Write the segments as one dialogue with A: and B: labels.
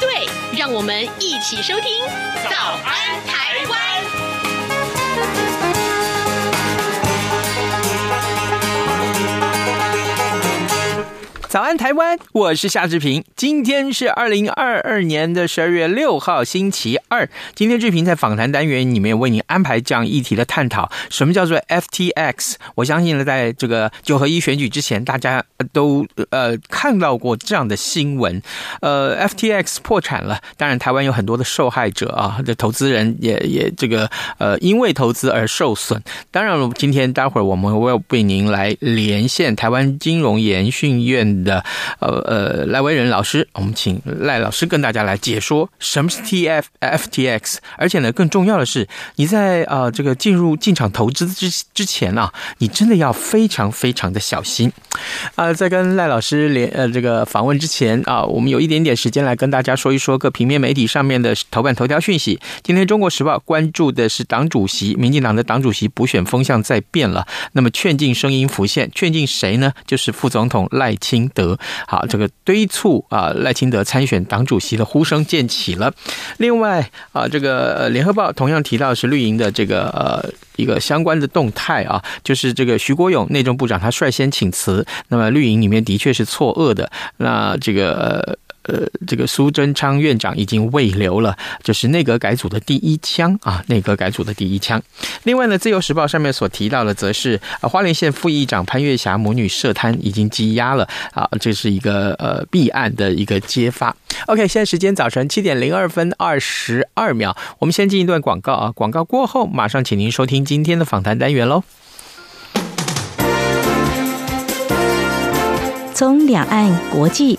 A: 对，让我们一起收听《早安台湾》。
B: 早安，台湾！我是夏志平。今天是二零二二年的十二月六号，星期二。今天志平在访谈单元里面为您安排这样议题的探讨：什么叫做 FTX？我相信呢，在这个九合一选举之前，大家都呃看到过这样的新闻。呃，FTX 破产了，当然台湾有很多的受害者啊，的投资人也也这个呃因为投资而受损。当然了，今天待会儿我们会为您来连线台湾金融研训院。的呃呃赖威仁老师，我们请赖老师跟大家来解说什么是 T F F T X，而且呢，更重要的是，你在呃这个进入进场投资之之前啊，你真的要非常非常的小心啊、在跟赖老师连呃这个访问之前啊，我们有一点点时间来跟大家说一说各平面媒体上面的头版头条讯息。今天《中国时报》关注的是党主席，民进党的党主席补选风向在变了，那么劝进声音浮现，劝进谁呢？就是副总统赖清德。好，这个堆促啊赖清德参选党主席的呼声渐起了。另外啊，这个联合报同样提到是绿营的这个呃一个相关的动态啊，就是这个徐国勇内政部长他率先请辞，那么绿营里面的确是错愕的。那这个。呃，这个苏贞昌院长已经未留了，就是内阁改组的第一枪啊，内阁改组的第一枪。另外呢，《自由时报》上面所提到的，则是啊，花莲县副议长潘月霞母女涉贪已经羁押了啊，这是一个呃弊案的一个揭发。OK，现在时间早晨七点零二分二十二秒，我们先进一段广告啊，广告过后马上请您收听今天的访谈单元喽。
C: 从两岸、国际、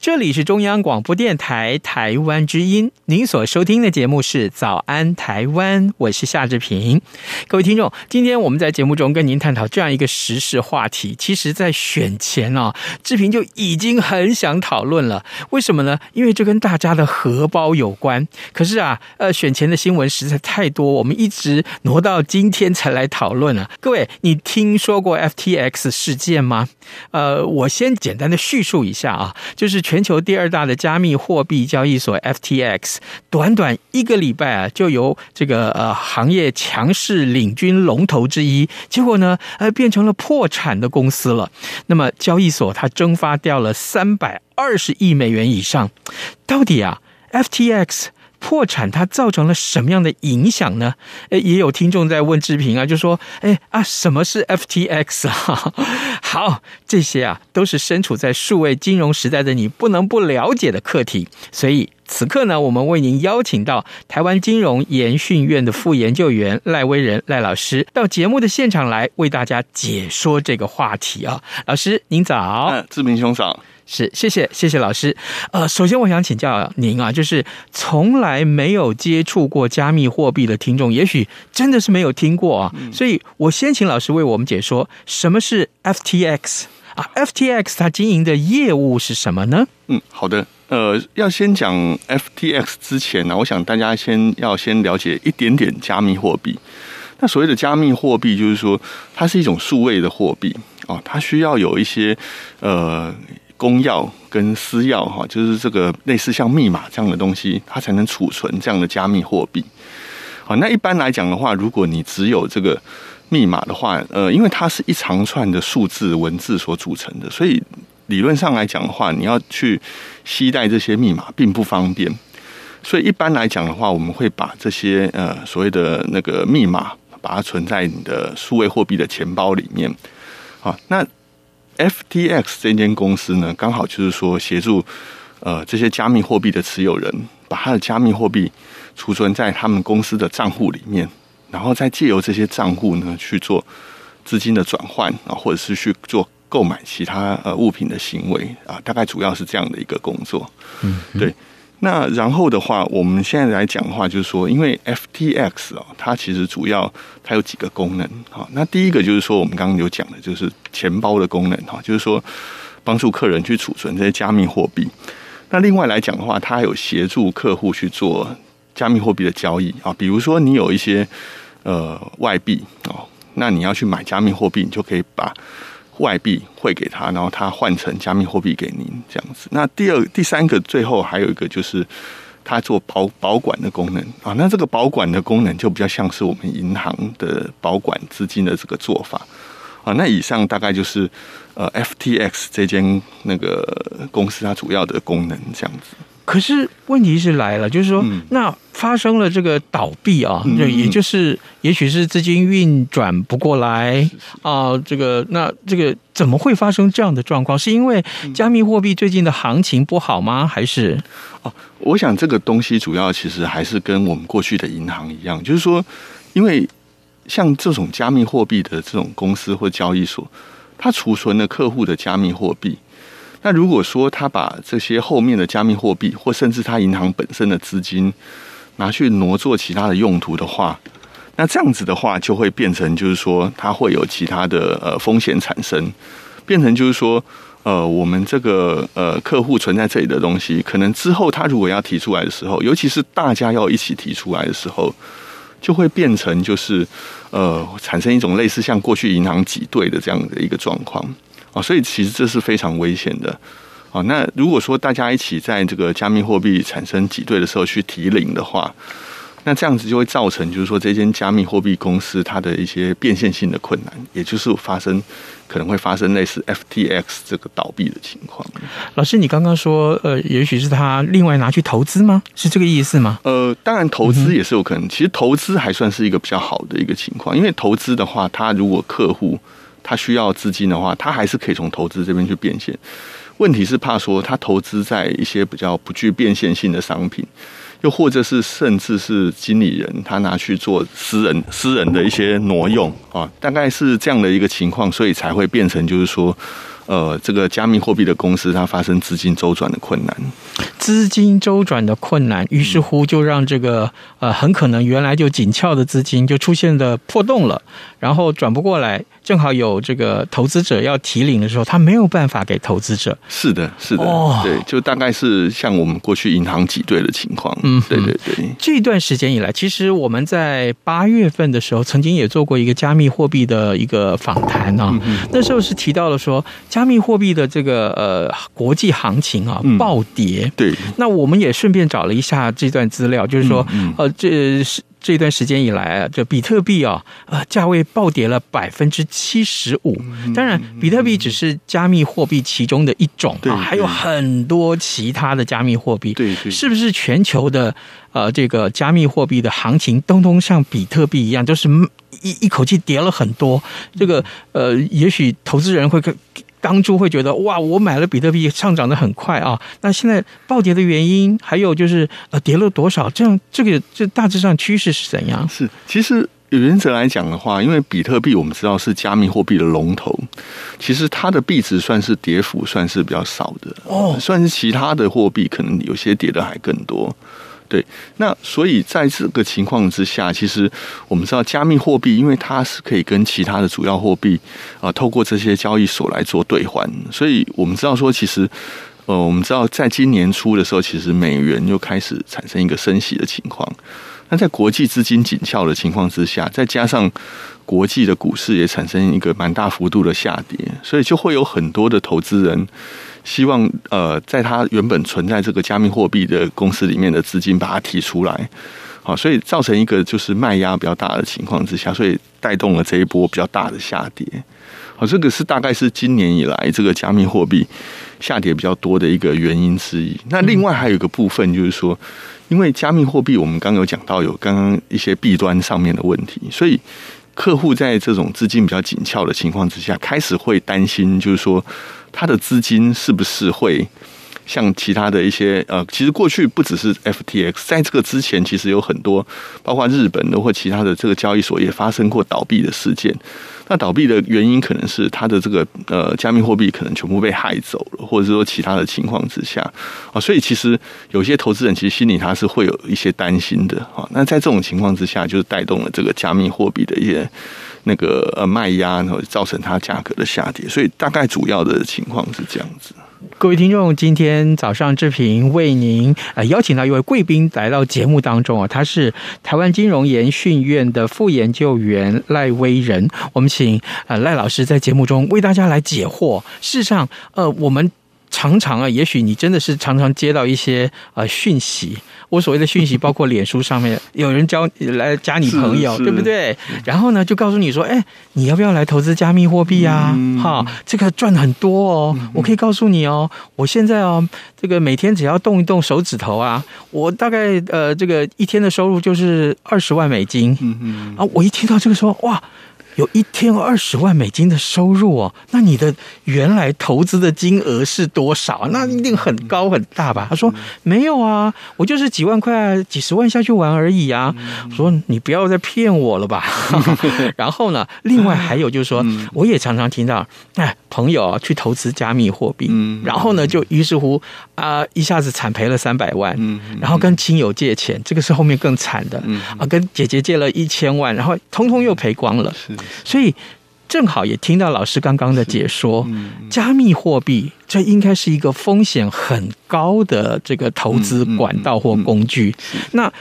B: 这里是中央广播电台台湾之音，您所收听的节目是《早安台湾》，我是夏志平。各位听众，今天我们在节目中跟您探讨这样一个时事话题。其实，在选前啊，志平就已经很想讨论了。为什么呢？因为这跟大家的荷包有关。可是啊，呃，选前的新闻实在太多，我们一直挪到今天才来讨论啊。各位，你听说过 FTX 事件吗？呃，我先简单的叙述一下啊，就是。全球第二大的加密货币交易所 FTX，短短一个礼拜啊，就由这个呃行业强势领军龙头之一，结果呢，呃变成了破产的公司了。那么交易所它蒸发掉了三百二十亿美元以上，到底啊 FTX？破产它造成了什么样的影响呢？诶，也有听众在问志平啊，就说：“诶啊，什么是 FTX 啊？” 好，这些啊都是身处在数位金融时代的你不能不了解的课题，所以。此刻呢，我们为您邀请到台湾金融研训院的副研究员赖威仁赖老师到节目的现场来为大家解说这个话题啊。老师您早，
D: 嗯，志平兄早。
B: 是，谢谢，谢谢老师。呃，首先我想请教您啊，就是从来没有接触过加密货币的听众，也许真的是没有听过啊。嗯、所以我先请老师为我们解说什么是 FTX 啊？FTX 它经营的业务是什么呢？
D: 嗯，好的。呃，要先讲 FTX 之前呢，我想大家先要先了解一点点加密货币。那所谓的加密货币，就是说它是一种数位的货币哦，它需要有一些呃。公钥跟私钥哈，就是这个类似像密码这样的东西，它才能储存这样的加密货币。好，那一般来讲的话，如果你只有这个密码的话，呃，因为它是一长串的数字文字所组成的，所以理论上来讲的话，你要去携带这些密码并不方便。所以一般来讲的话，我们会把这些呃所谓的那个密码，把它存在你的数位货币的钱包里面。好，那。FTX 这间公司呢，刚好就是说协助呃这些加密货币的持有人，把他的加密货币储存在他们公司的账户里面，然后再借由这些账户呢去做资金的转换啊，或者是去做购买其他呃物品的行为啊，大概主要是这样的一个工作。嗯，对。那然后的话，我们现在来讲的话，就是说，因为 FTX 啊，它其实主要它有几个功能啊。那第一个就是说，我们刚刚有讲的，就是钱包的功能哈，就是说帮助客人去储存这些加密货币。那另外来讲的话，它还有协助客户去做加密货币的交易啊。比如说，你有一些呃外币哦，那你要去买加密货币，你就可以把。外币汇给他，然后他换成加密货币给您，这样子。那第二、第三个，最后还有一个就是，他做保保管的功能啊。那这个保管的功能就比较像是我们银行的保管资金的这个做法啊。那以上大概就是呃，FTX 这间那个公司它主要的功能这样子。
B: 可是问题是来了，就是说，嗯、那发生了这个倒闭啊，那、嗯、也就是也许是资金运转不过来啊，这个那这个怎么会发生这样的状况？是因为加密货币最近的行情不好吗？还是？
D: 哦，我想这个东西主要其实还是跟我们过去的银行一样，就是说，因为像这种加密货币的这种公司或交易所，它储存了客户的加密货币。那如果说他把这些后面的加密货币，或甚至他银行本身的资金拿去挪作其他的用途的话，那这样子的话就会变成就是说，它会有其他的呃风险产生，变成就是说，呃，我们这个呃客户存在这里的东西，可能之后他如果要提出来的时候，尤其是大家要一起提出来的时候，就会变成就是呃产生一种类似像过去银行挤兑的这样的一个状况。啊，所以其实这是非常危险的。啊，那如果说大家一起在这个加密货币产生挤兑的时候去提领的话，那这样子就会造成，就是说这间加密货币公司它的一些变现性的困难，也就是发生可能会发生类似 FTX 这个倒闭的情况。
B: 老师，你刚刚说，呃，也许是他另外拿去投资吗？是这个意思吗？
D: 呃，当然投资也是有可能。其实投资还算是一个比较好的一个情况，因为投资的话，他如果客户。他需要资金的话，他还是可以从投资这边去变现。问题是怕说他投资在一些比较不具变现性的商品，又或者是甚至是经理人他拿去做私人私人的一些挪用啊，大概是这样的一个情况，所以才会变成就是说。呃，这个加密货币的公司它发生资金周转的困难，
B: 资金周转的困难，于是乎就让这个呃很可能原来就紧俏的资金就出现了破洞了，然后转不过来，正好有这个投资者要提领的时候，他没有办法给投资者。
D: 是的，是的，哦，对，就大概是像我们过去银行挤兑的情况。嗯，对对对。
B: 这段时间以来，其实我们在八月份的时候，曾经也做过一个加密货币的一个访谈啊，嗯、那时候是提到了说。加密货币的这个呃国际行情啊暴跌，
D: 嗯，对，
B: 那我们也顺便找了一下这段资料，就是说，呃，这是这段时间以来啊，这比特币啊，呃，价位暴跌了百分之七十五。当然，比特币只是加密货币其中的一种啊，还有很多其他的加密货币。
D: 对对，
B: 是不是全球的呃这个加密货币的行情，通通像比特币一样，就是一一口气跌了很多？这个呃，也许投资人会当初会觉得哇，我买了比特币上涨的很快啊，那现在暴跌的原因，还有就是呃跌了多少？这样这个这大致上趋势是怎样？
D: 是，其实原则来讲的话，因为比特币我们知道是加密货币的龙头，其实它的币值算是跌幅算是比较少的哦，算是其他的货币可能有些跌的还更多。对，那所以在这个情况之下，其实我们知道加密货币，因为它是可以跟其他的主要货币啊，透过这些交易所来做兑换，所以我们知道说，其实呃，我们知道在今年初的时候，其实美元又开始产生一个升息的情况。那在国际资金紧俏的情况之下，再加上国际的股市也产生一个蛮大幅度的下跌，所以就会有很多的投资人。希望呃，在他原本存在这个加密货币的公司里面的资金把它提出来，好，所以造成一个就是卖压比较大的情况之下，所以带动了这一波比较大的下跌。好，这个是大概是今年以来这个加密货币下跌比较多的一个原因之一。那另外还有一个部分就是说，因为加密货币我们刚有讲到有刚刚一些弊端上面的问题，所以客户在这种资金比较紧俏的情况之下，开始会担心，就是说。他的资金是不是会像其他的一些呃，其实过去不只是 FTX，在这个之前，其实有很多包括日本的或其他的这个交易所也发生过倒闭的事件。那倒闭的原因可能是他的这个呃加密货币可能全部被害走了，或者说其他的情况之下啊，所以其实有些投资人其实心里他是会有一些担心的啊。那在这种情况之下，就是带动了这个加密货币的一些。那个呃卖压，然后造成它价格的下跌，所以大概主要的情况是这样子。
B: 各位听众，今天早上志平为您呃邀请到一位贵宾来到节目当中啊，他是台湾金融研训院的副研究员赖威仁。我们请呃赖老师在节目中为大家来解惑。事实上，呃，我们常常啊，也许你真的是常常接到一些呃讯息。我所谓的讯息，包括脸书上面有人教来加你朋友，对不对？然后呢，就告诉你说：“哎，你要不要来投资加密货币啊？哈、嗯，这个赚很多哦。我可以告诉你哦，我现在哦，这个每天只要动一动手指头啊，我大概呃，这个一天的收入就是二十万美金。嗯嗯啊，我一听到这个说，哇！有一天二十万美金的收入哦，那你的原来投资的金额是多少？那一定很高很大吧？他说没有啊，我就是几万块、几十万下去玩而已啊。我说你不要再骗我了吧。然后呢，另外还有就是说，我也常常听到哎，朋友去投资加密货币，然后呢，就于是乎啊，一下子惨赔了三百万，然后跟亲友借钱，这个是后面更惨的啊，跟姐姐借了一千万，然后通通又赔光了。所以正好也听到老师刚刚的解说，加密货币这应该是一个风险很高的这个投资管道或工具。那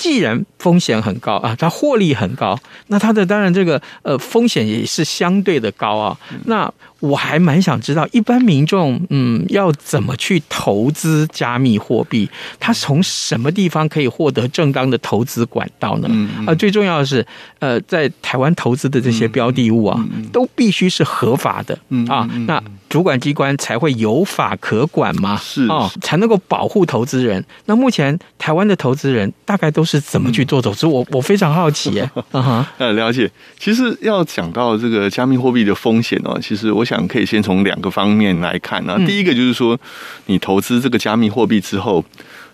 B: 既然风险很高啊，它获利很高，那它的当然这个呃风险也是相对的高啊。那我还蛮想知道，一般民众嗯要怎么去投资加密货币？他从什么地方可以获得正当的投资管道呢？啊，最重要的是，呃，在台湾投资的这些标的物啊，都必须是合法的啊。那主管机关才会有法可管嘛，是啊，才能够保护投资人。那目前台湾的投资人大概都是怎么去做投资？我我非常好奇耶。嗯哼，
D: 呃，了解。其实要讲到这个加密货币的风险哦，其实我。想可以先从两个方面来看啊。第一个就是说，你投资这个加密货币之后，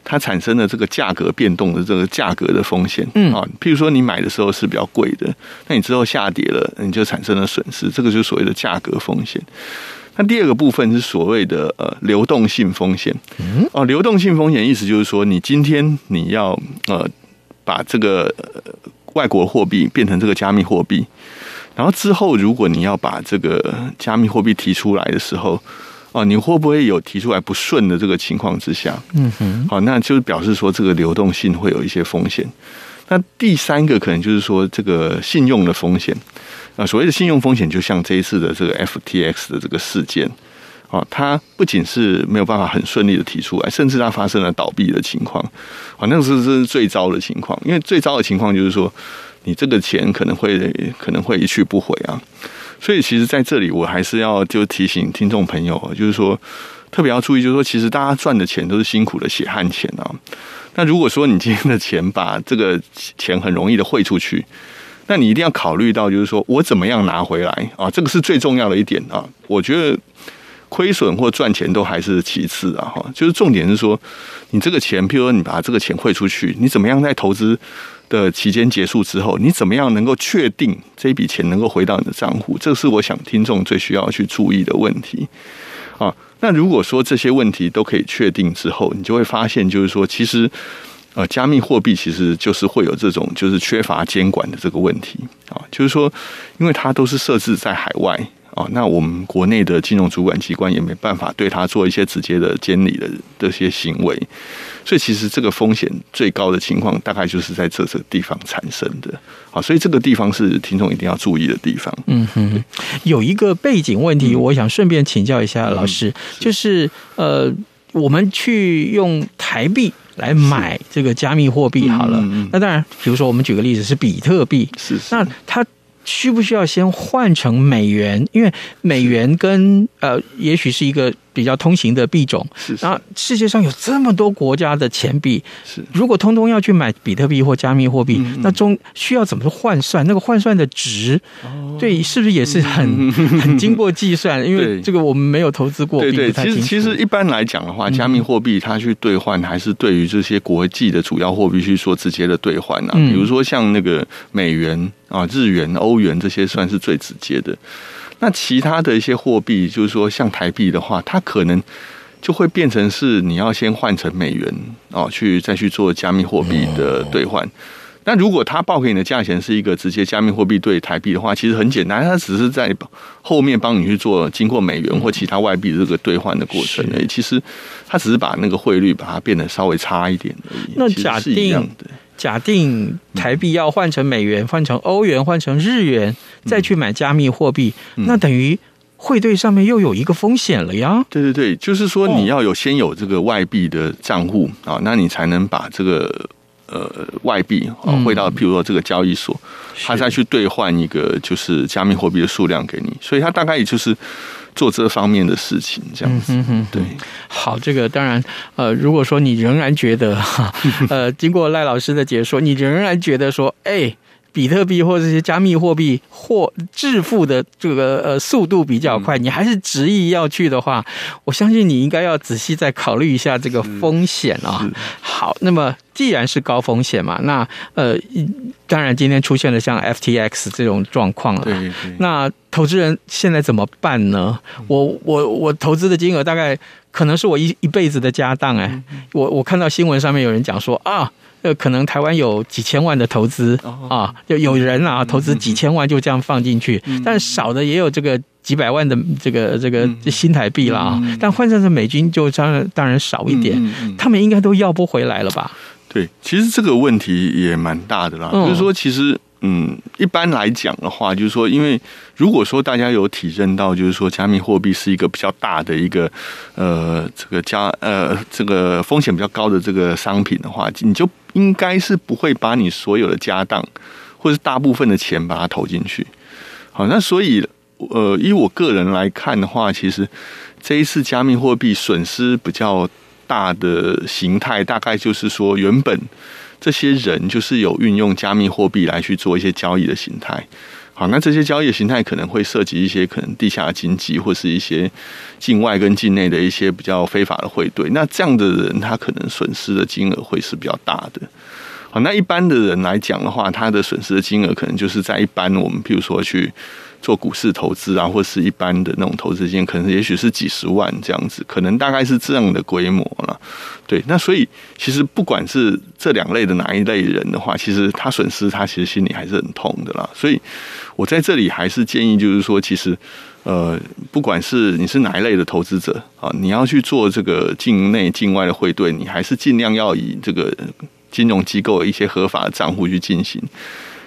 D: 它产生的这个价格变动的这个价格的风险，嗯啊，譬如说你买的时候是比较贵的，那你之后下跌了，你就产生了损失，这个就是所谓的价格风险。那第二个部分是所谓的呃流动性风险，嗯哦，流动性风险意思就是说，你今天你要呃把这个外国货币变成这个加密货币。然后之后，如果你要把这个加密货币提出来的时候，哦，你会不会有提出来不顺的这个情况之下？嗯哼，好，那就是表示说这个流动性会有一些风险。那第三个可能就是说这个信用的风险啊，所谓的信用风险，就像这一次的这个 FTX 的这个事件，啊，它不仅是没有办法很顺利的提出来，甚至它发生了倒闭的情况，啊，那个是是最糟的情况，因为最糟的情况就是说。你这个钱可能会可能会一去不回啊，所以其实在这里我还是要就提醒听众朋友，就是说特别要注意，就是说其实大家赚的钱都是辛苦的血汗钱啊。那如果说你今天的钱把这个钱很容易的汇出去，那你一定要考虑到，就是说我怎么样拿回来啊？这个是最重要的一点啊。我觉得亏损或赚钱都还是其次啊，哈，就是重点是说，你这个钱，譬如说你把这个钱汇出去，你怎么样在投资的期间结束之后，你怎么样能够确定这笔钱能够回到你的账户？这是我想听众最需要去注意的问题啊。那如果说这些问题都可以确定之后，你就会发现，就是说，其实。呃，加密货币其实就是会有这种就是缺乏监管的这个问题啊，就是说，因为它都是设置在海外啊，那我们国内的金融主管机关也没办法对它做一些直接的监理的这些行为，所以其实这个风险最高的情况大概就是在这这个地方产生的好，所以这个地方是听众一定要注意的地方。
B: 嗯哼，有一个背景问题，我想顺便请教一下老师，就是呃，我们去用台币。来买这个加密货币好了，那当然，比如说我们举个例子是比特币，
D: 是，
B: 那它。需不需要先换成美元？因为美元跟呃，也许是一个比较通行的币种。
D: 是，是。
B: 然后世界上有这么多国家的钱币，
D: 是。
B: 如果通通要去买比特币或加密货币，
D: 嗯、
B: 那中需要怎么换算？那个换算的值，哦、对，是不是也是很、嗯、很经过计算？因为这个我们没有投资过，对对。
D: 其实其实一般来讲的话，加密货币它去兑换，还是对于这些国际的主要货币去做直接的兑换啊。嗯、比如说像那个美元。啊，日元、欧元这些算是最直接的。那其他的一些货币，就是说像台币的话，它可能就会变成是你要先换成美元哦，去再去做加密货币的兑换。那如果他报给你的价钱是一个直接加密货币兑台币的话，其实很简单，他只是在后面帮你去做经过美元或其他外币这个兑换的过程而已。其实他只是把那个汇率把它变得稍微差一点而已。
B: 那假定。假定台币要换成美元、换成欧元、换成日元，再去买加密货币，那等于汇兑上面又有一个风险了呀。
D: 对对对，就是说你要有先有这个外币的账户啊，那你才能把这个呃外币啊汇到，譬如说这个交易所，他再去兑换一个就是加密货币的数量给你，所以它大概也就是。做这方面的事情，这样子，嗯、哼哼对，
B: 好，这个当然，呃，如果说你仍然觉得，哈，呃，经过赖老师的解说，你仍然觉得说，哎。比特币或这些加密货币或致富的这个呃速度比较快，你还是执意要去的话，我相信你应该要仔细再考虑一下这个风险啊。好，那么既然是高风险嘛，那呃，当然今天出现了像 FTX 这种状况了。
D: 对对。
B: 那投资人现在怎么办呢？我我我投资的金额大概可能是我一一辈子的家当哎。我我看到新闻上面有人讲说啊。呃，可能台湾有几千万的投资啊，就有人啊投资几千万就这样放进去，但少的也有这个几百万的这个这个新台币了啊，但换算成美金就当然当然少一点，他们应该都要不回来了吧？
D: 对，其实这个问题也蛮大的啦，就是说其实。嗯，一般来讲的话，就是说，因为如果说大家有体认到，就是说，加密货币是一个比较大的一个呃，这个加呃，这个风险比较高的这个商品的话，你就应该是不会把你所有的家当或是大部分的钱把它投进去。好，那所以呃，以我个人来看的话，其实这一次加密货币损失比较大的形态，大概就是说原本。这些人就是有运用加密货币来去做一些交易的形态，好，那这些交易形态可能会涉及一些可能地下经济或是一些境外跟境内的一些比较非法的汇兑，那这样的人他可能损失的金额会是比较大的。好，那一般的人来讲的话，他的损失的金额可能就是在一般我们比如说去。做股市投资啊，或是一般的那种投资金，可能也许是几十万这样子，可能大概是这样的规模了。对，那所以其实不管是这两类的哪一类人的话，其实他损失他其实心里还是很痛的啦。所以我在这里还是建议，就是说，其实呃，不管是你是哪一类的投资者啊，你要去做这个境内境外的汇兑，你还是尽量要以这个金融机构的一些合法的账户去进行，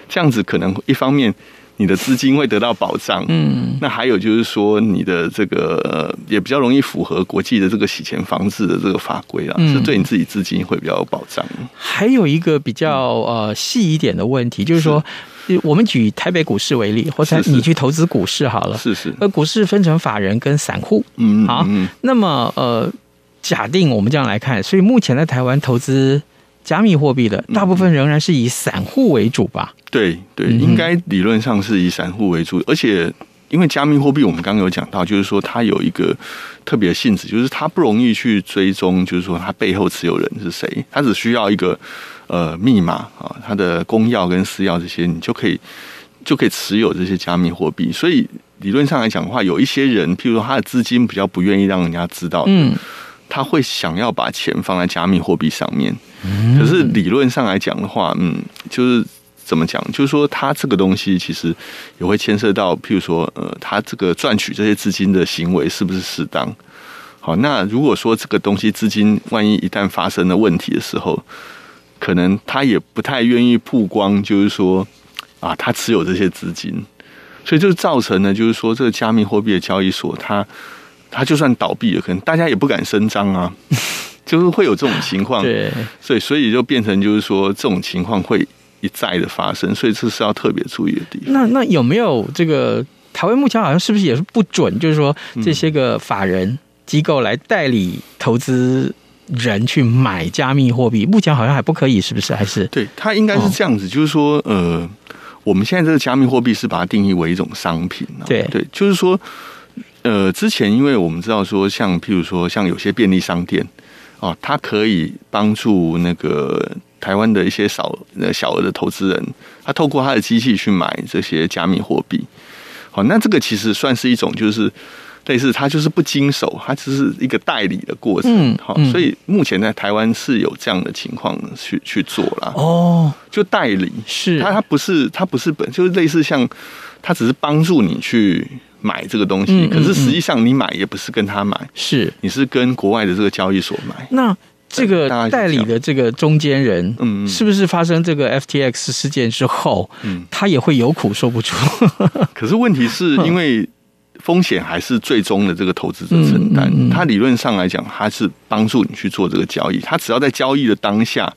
D: 这样子可能一方面。你的资金会得到保障，嗯，那还有就是说，你的这个也比较容易符合国际的这个洗钱防治的这个法规啊，嗯、是对你自己资金会比较有保障。
B: 还有一个比较呃细一点的问题，就是说，是我们举台北股市为例，或者你去投资股市好了，
D: 是是，
B: 呃，股市分成法人跟散户，嗯，好，那么呃，假定我们这样来看，所以目前在台湾投资。加密货币的，大部分仍然是以散户为主吧？对对，
D: 应该理论上是以散户为主，而且因为加密货币，我们刚刚有讲到，就是说它有一个特别的性质，就是它不容易去追踪，就是说它背后持有人是谁，它只需要一个呃密码啊，它的公钥跟私钥这些，你就可以就可以持有这些加密货币。所以理论上来讲的话，有一些人，譬如说他的资金比较不愿意让人家知道，
B: 嗯，
D: 他会想要把钱放在加密货币上面。可是理论上来讲的话，嗯，就是。怎么讲？就是说，他这个东西其实也会牵涉到，譬如说，呃，他这个赚取这些资金的行为是不是适当？好，那如果说这个东西资金万一一旦发生了问题的时候，可能他也不太愿意曝光，就是说，啊，他持有这些资金，所以就造成了，就是说，这个加密货币的交易所，他他就算倒闭了，可能大家也不敢声张啊，就是会有这种情况。
B: 对，
D: 所以所以就变成就是说，这种情况会。一再的发生，所以这是要特别注意的地方。
B: 那那有没有这个台湾目前好像是不是也是不准？就是说这些个法人机构来代理投资人去买加密货币，目前好像还不可以，是不是？还是
D: 对，它应该是这样子，哦、就是说，呃，我们现在这个加密货币是把它定义为一种商品、啊、
B: 对
D: 对，就是说，呃，之前因为我们知道说，像譬如说，像有些便利商店哦，它可以帮助那个。台湾的一些小小额的投资人，他透过他的机器去买这些加密货币。好，那这个其实算是一种，就是类似他就是不经手，他只是一个代理的过程。好，所以目前在台湾是有这样的情况去去做啦。
B: 哦，
D: 就代理
B: 是
D: 他，他不是他不是本，就是类似像他只是帮助你去买这个东西，可是实际上你买也不是跟他买，
B: 是
D: 你是跟国外的这个交易所买。
B: 那。这个代理的这个中间人，嗯，是不是发生这个 FTX 事件之后，嗯，他也会有苦说不出？
D: 可是问题是因为风险还是最终的这个投资者承担。他理论上来讲，他是帮助你去做这个交易，他只要在交易的当下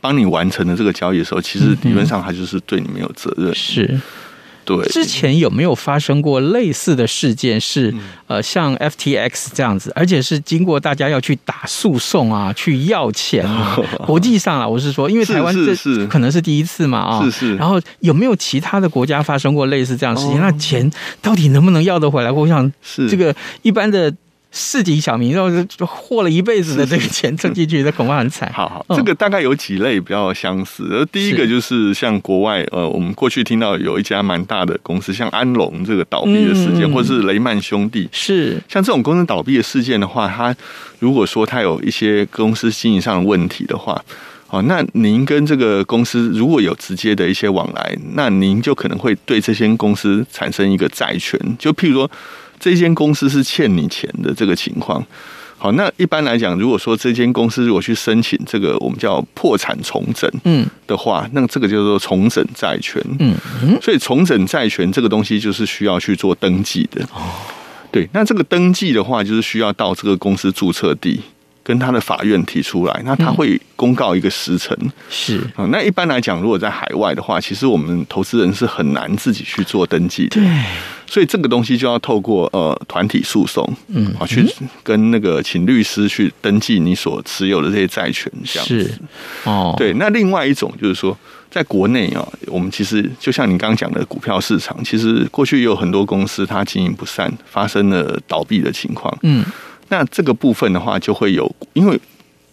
D: 帮你完成了这个交易的时候，其实理论上他就是对你没有责任。
B: 是。
D: 对，
B: 之前有没有发生过类似的事件？是呃，像 FTX 这样子，而且是经过大家要去打诉讼啊，去要钱啊。国际上啊，我是说，因为台湾这是可能是第一次嘛啊。
D: 是是。
B: 然后有没有其他的国家发生过类似这样的事情？那钱到底能不能要得回来？我想是这个一般的。市井小民，然后就获了一辈子的这个钱挣进去，这恐怕很惨。
D: 好好，这个大概有几类比较相似。而第一个就是像国外，呃，我们过去听到有一家蛮大的公司，像安龙这个倒闭的事件，或是雷曼兄弟，
B: 是
D: 像这种公司倒闭的事件的话，它如果说它有一些公司经营上的问题的话，哦，那您跟这个公司如果有直接的一些往来，那您就可能会对这些公司产生一个债权，就譬如说。这间公司是欠你钱的这个情况，好，那一般来讲，如果说这间公司如果去申请这个我们叫破产重整，嗯。的话，嗯、那这个叫做重整债权，嗯，所以重整债权这个东西就是需要去做登记的，哦，对，那这个登记的话，就是需要到这个公司注册地跟他的法院提出来，那他会公告一个时辰，
B: 是。
D: 啊，那一般来讲，如果在海外的话，其实我们投资人是很难自己去做登记的，
B: 对。
D: 所以这个东西就要透过呃团体诉讼，嗯，啊，去跟那个请律师去登记你所持有的这些债权，这样子。
B: 是哦。
D: 对，那另外一种就是说，在国内啊，我们其实就像你刚刚讲的股票市场，其实过去也有很多公司它经营不善，发生了倒闭的情况。嗯，那这个部分的话，就会有因为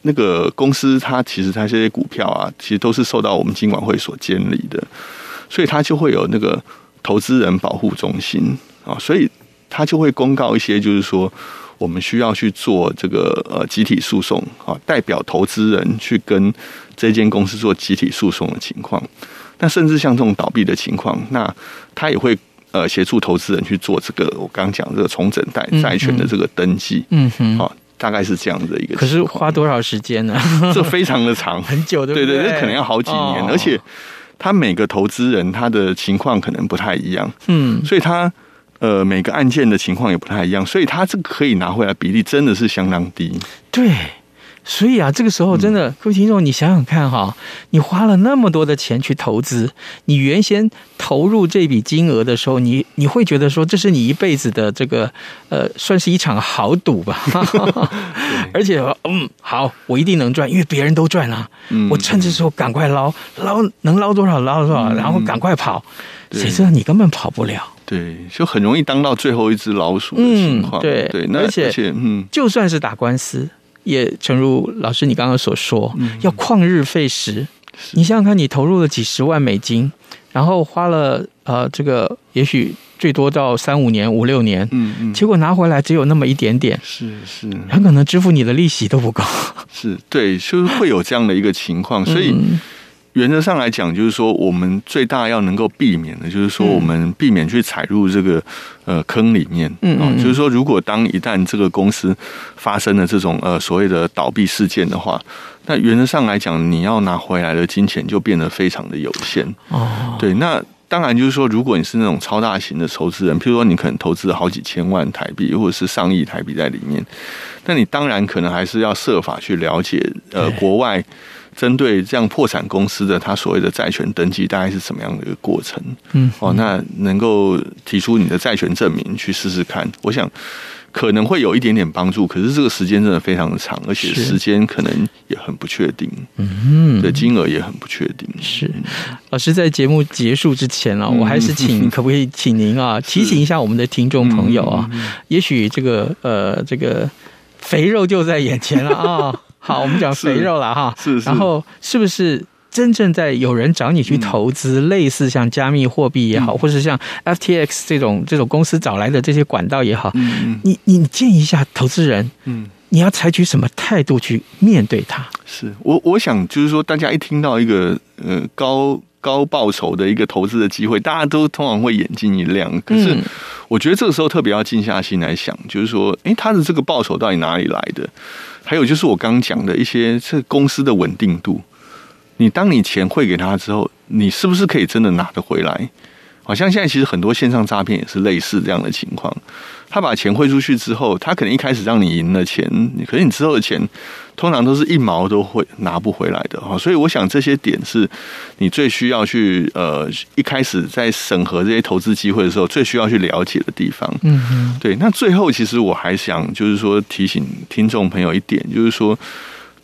D: 那个公司它其实它这些股票啊，其实都是受到我们金管会所监理的，所以它就会有那个。投资人保护中心啊，所以他就会公告一些，就是说我们需要去做这个呃集体诉讼啊，代表投资人去跟这间公司做集体诉讼的情况。那甚至像这种倒闭的情况，那他也会呃协助投资人去做这个我刚刚讲这个重整债债权的这个登记。嗯哼，啊，大概是这样的一个。
B: 可是花多少时间呢？
D: 这非常的长，
B: 很久，的
D: 对？对对，这可能要好几年，
B: 哦、
D: 而且。他每个投资人他的情况可能不太一样，嗯，所以他呃每个案件的情况也不太一样，所以他这个可以拿回来比例真的是相当低。
B: 对，所以啊，这个时候真的，各位听众，你想想看哈，你花了那么多的钱去投资，你原先投入这笔金额的时候，你你会觉得说，这是你一辈子的这个呃，算是一场豪赌吧。而且嗯，好，我一定能赚，因为别人都赚了，我趁这时候赶快捞捞，能捞多少捞多少，然后赶快跑。谁知道你根本跑不了？
D: 对，就很容易当到最后一只老鼠的情况。对
B: 对，而且嗯，就算是打官司。也诚如老师你刚刚所说，嗯、要旷日费时。你想想看，你投入了几十万美金，然后花了呃这个也许最多到三五年、五六年，嗯嗯，结果拿回来只有那么一点点，
D: 是是，
B: 很可能支付你的利息都不够。
D: 是对，就是会有这样的一个情况，所以。嗯原则上来讲，就是说，我们最大要能够避免的，就是说，我们避免去踩入这个呃坑里面。嗯，嗯，就是说，如果当一旦这个公司发生了这种呃所谓的倒闭事件的话，那原则上来讲，你要拿回来的金钱就变得非常的有限。哦，对，那当然就是说，如果你是那种超大型的投资人，譬如说你可能投资了好几千万台币或者是上亿台币在里面，那你当然可能还是要设法去了解呃国外。针对这样破产公司的他所谓的债权登记大概是什么样的一个过程？嗯，哦，那能够提出你的债权证明去试试看，我想可能会有一点点帮助。可是这个时间真的非常的长，而且时间可能也很不确定。嗯，的金额也很不确定。是，
B: 老师在节目结束之前啊，我还是请可不可以请您啊 提醒一下我们的听众朋友啊，也许这个呃这个肥肉就在眼前了啊。好，我们讲肥肉了哈，是，是，然后是不是真正在有人找你去投资，嗯、类似像加密货币也好，嗯、或是像 FTX 这种这种公司找来的这些管道也好，嗯、你你建议一下投资人，嗯，你要采取什么态度去面对它？
D: 是我我想就是说，大家一听到一个呃高高报酬的一个投资的机会，大家都通常会眼睛一亮。可是我觉得这个时候特别要静下心来想，就是说，诶，他的这个报酬到底哪里来的？还有就是我刚刚讲的一些这公司的稳定度，你当你钱汇给他之后，你是不是可以真的拿得回来？好像现在其实很多线上诈骗也是类似这样的情况。他把钱汇出去之后，他可能一开始让你赢了钱，可是你之后的钱通常都是一毛都会拿不回来的哈。所以我想这些点是你最需要去呃一开始在审核这些投资机会的时候最需要去了解的地方。嗯嗯，对。那最后其实我还想就是说提醒听众朋友一点，就是说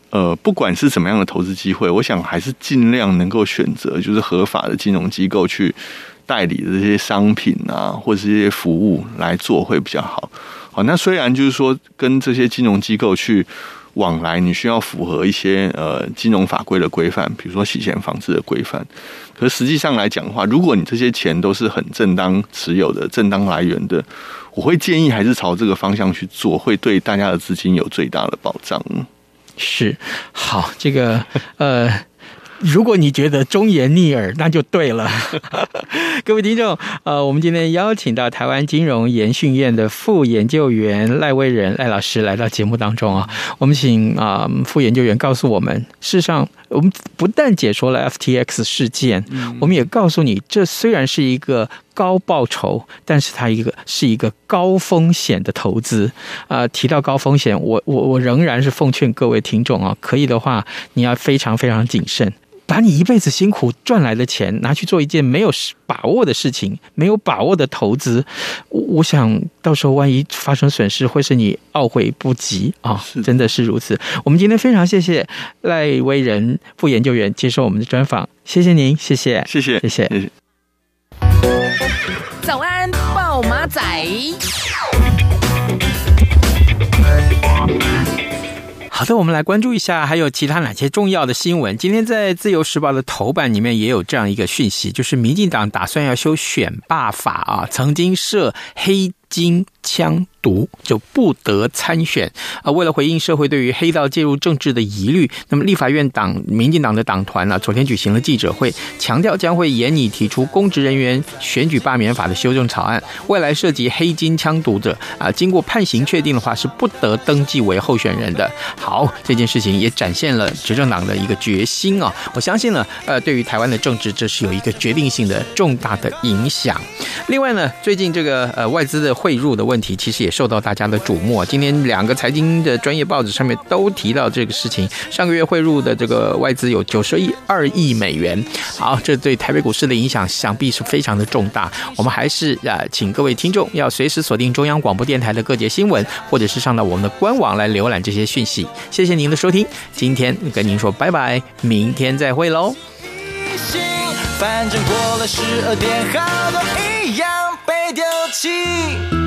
D: 呃不管是怎么样的投资机会，我想还是尽量能够选择就是合法的金融机构去。代理的这些商品啊，或者是这些服务来做会比较好。好，那虽然就是说跟这些金融机构去往来，你需要符合一些呃金融法规的规范，比如说洗钱防治的规范。可实际上来讲的话，如果你这些钱都是很正当持有的、正当来源的，我会建议还是朝这个方向去做，会对大家的资金有最大的保障。
B: 是，好，这个呃。如果你觉得忠言逆耳，那就对了。各位听众，呃，我们今天邀请到台湾金融研训院的副研究员赖威仁赖老师来到节目当中啊。我们请啊、呃、副研究员告诉我们，事实上，我们不但解说了 FTX 事件，我们也告诉你，这虽然是一个高报酬，但是它一个是一个高风险的投资啊、呃。提到高风险，我我我仍然是奉劝各位听众啊，可以的话，你要非常非常谨慎。把你一辈子辛苦赚来的钱拿去做一件没有把握的事情，没有把握的投资，我想到时候万一发生损失，会是你懊悔不及啊！真的是如此。我们今天非常谢谢赖威人副研究员接受我们的专访，谢谢您，谢谢，
D: 谢谢，
B: 谢谢。
A: 早安，暴马仔。
B: 好的，我们来关注一下，还有其他哪些重要的新闻？今天在《自由时报》的头版里面也有这样一个讯息，就是民进党打算要修选罢法啊，曾经设黑金枪毒就不得参选啊！为了回应社会对于黑道介入政治的疑虑，那么立法院党民进党的党团呢，昨天举行了记者会，强调将会严拟提出公职人员选举罢免法的修正草案。未来涉及黑金枪毒者啊，经过判刑确定的话，是不得登记为候选人的。好，这件事情也展现了执政党的一个决心啊！我相信呢，呃，对于台湾的政治，这是有一个决定性的重大的影响。另外呢，最近这个呃外资的汇入的问题，其实也受到大家的瞩目。今天两个财经的专业报纸上面都提到这个事情，上个月汇入的这个外资有九十亿二亿美元。好，这对台北股市的影响想必是非常的重大。我们还是啊，请各位听众要随时锁定中央广播电台的各节新闻，或者是上到我们的官网来浏览这些讯息。谢谢您的收听，今天跟您说拜拜，明天再会喽。
E: 反正过了十二点，好多一样被丢弃。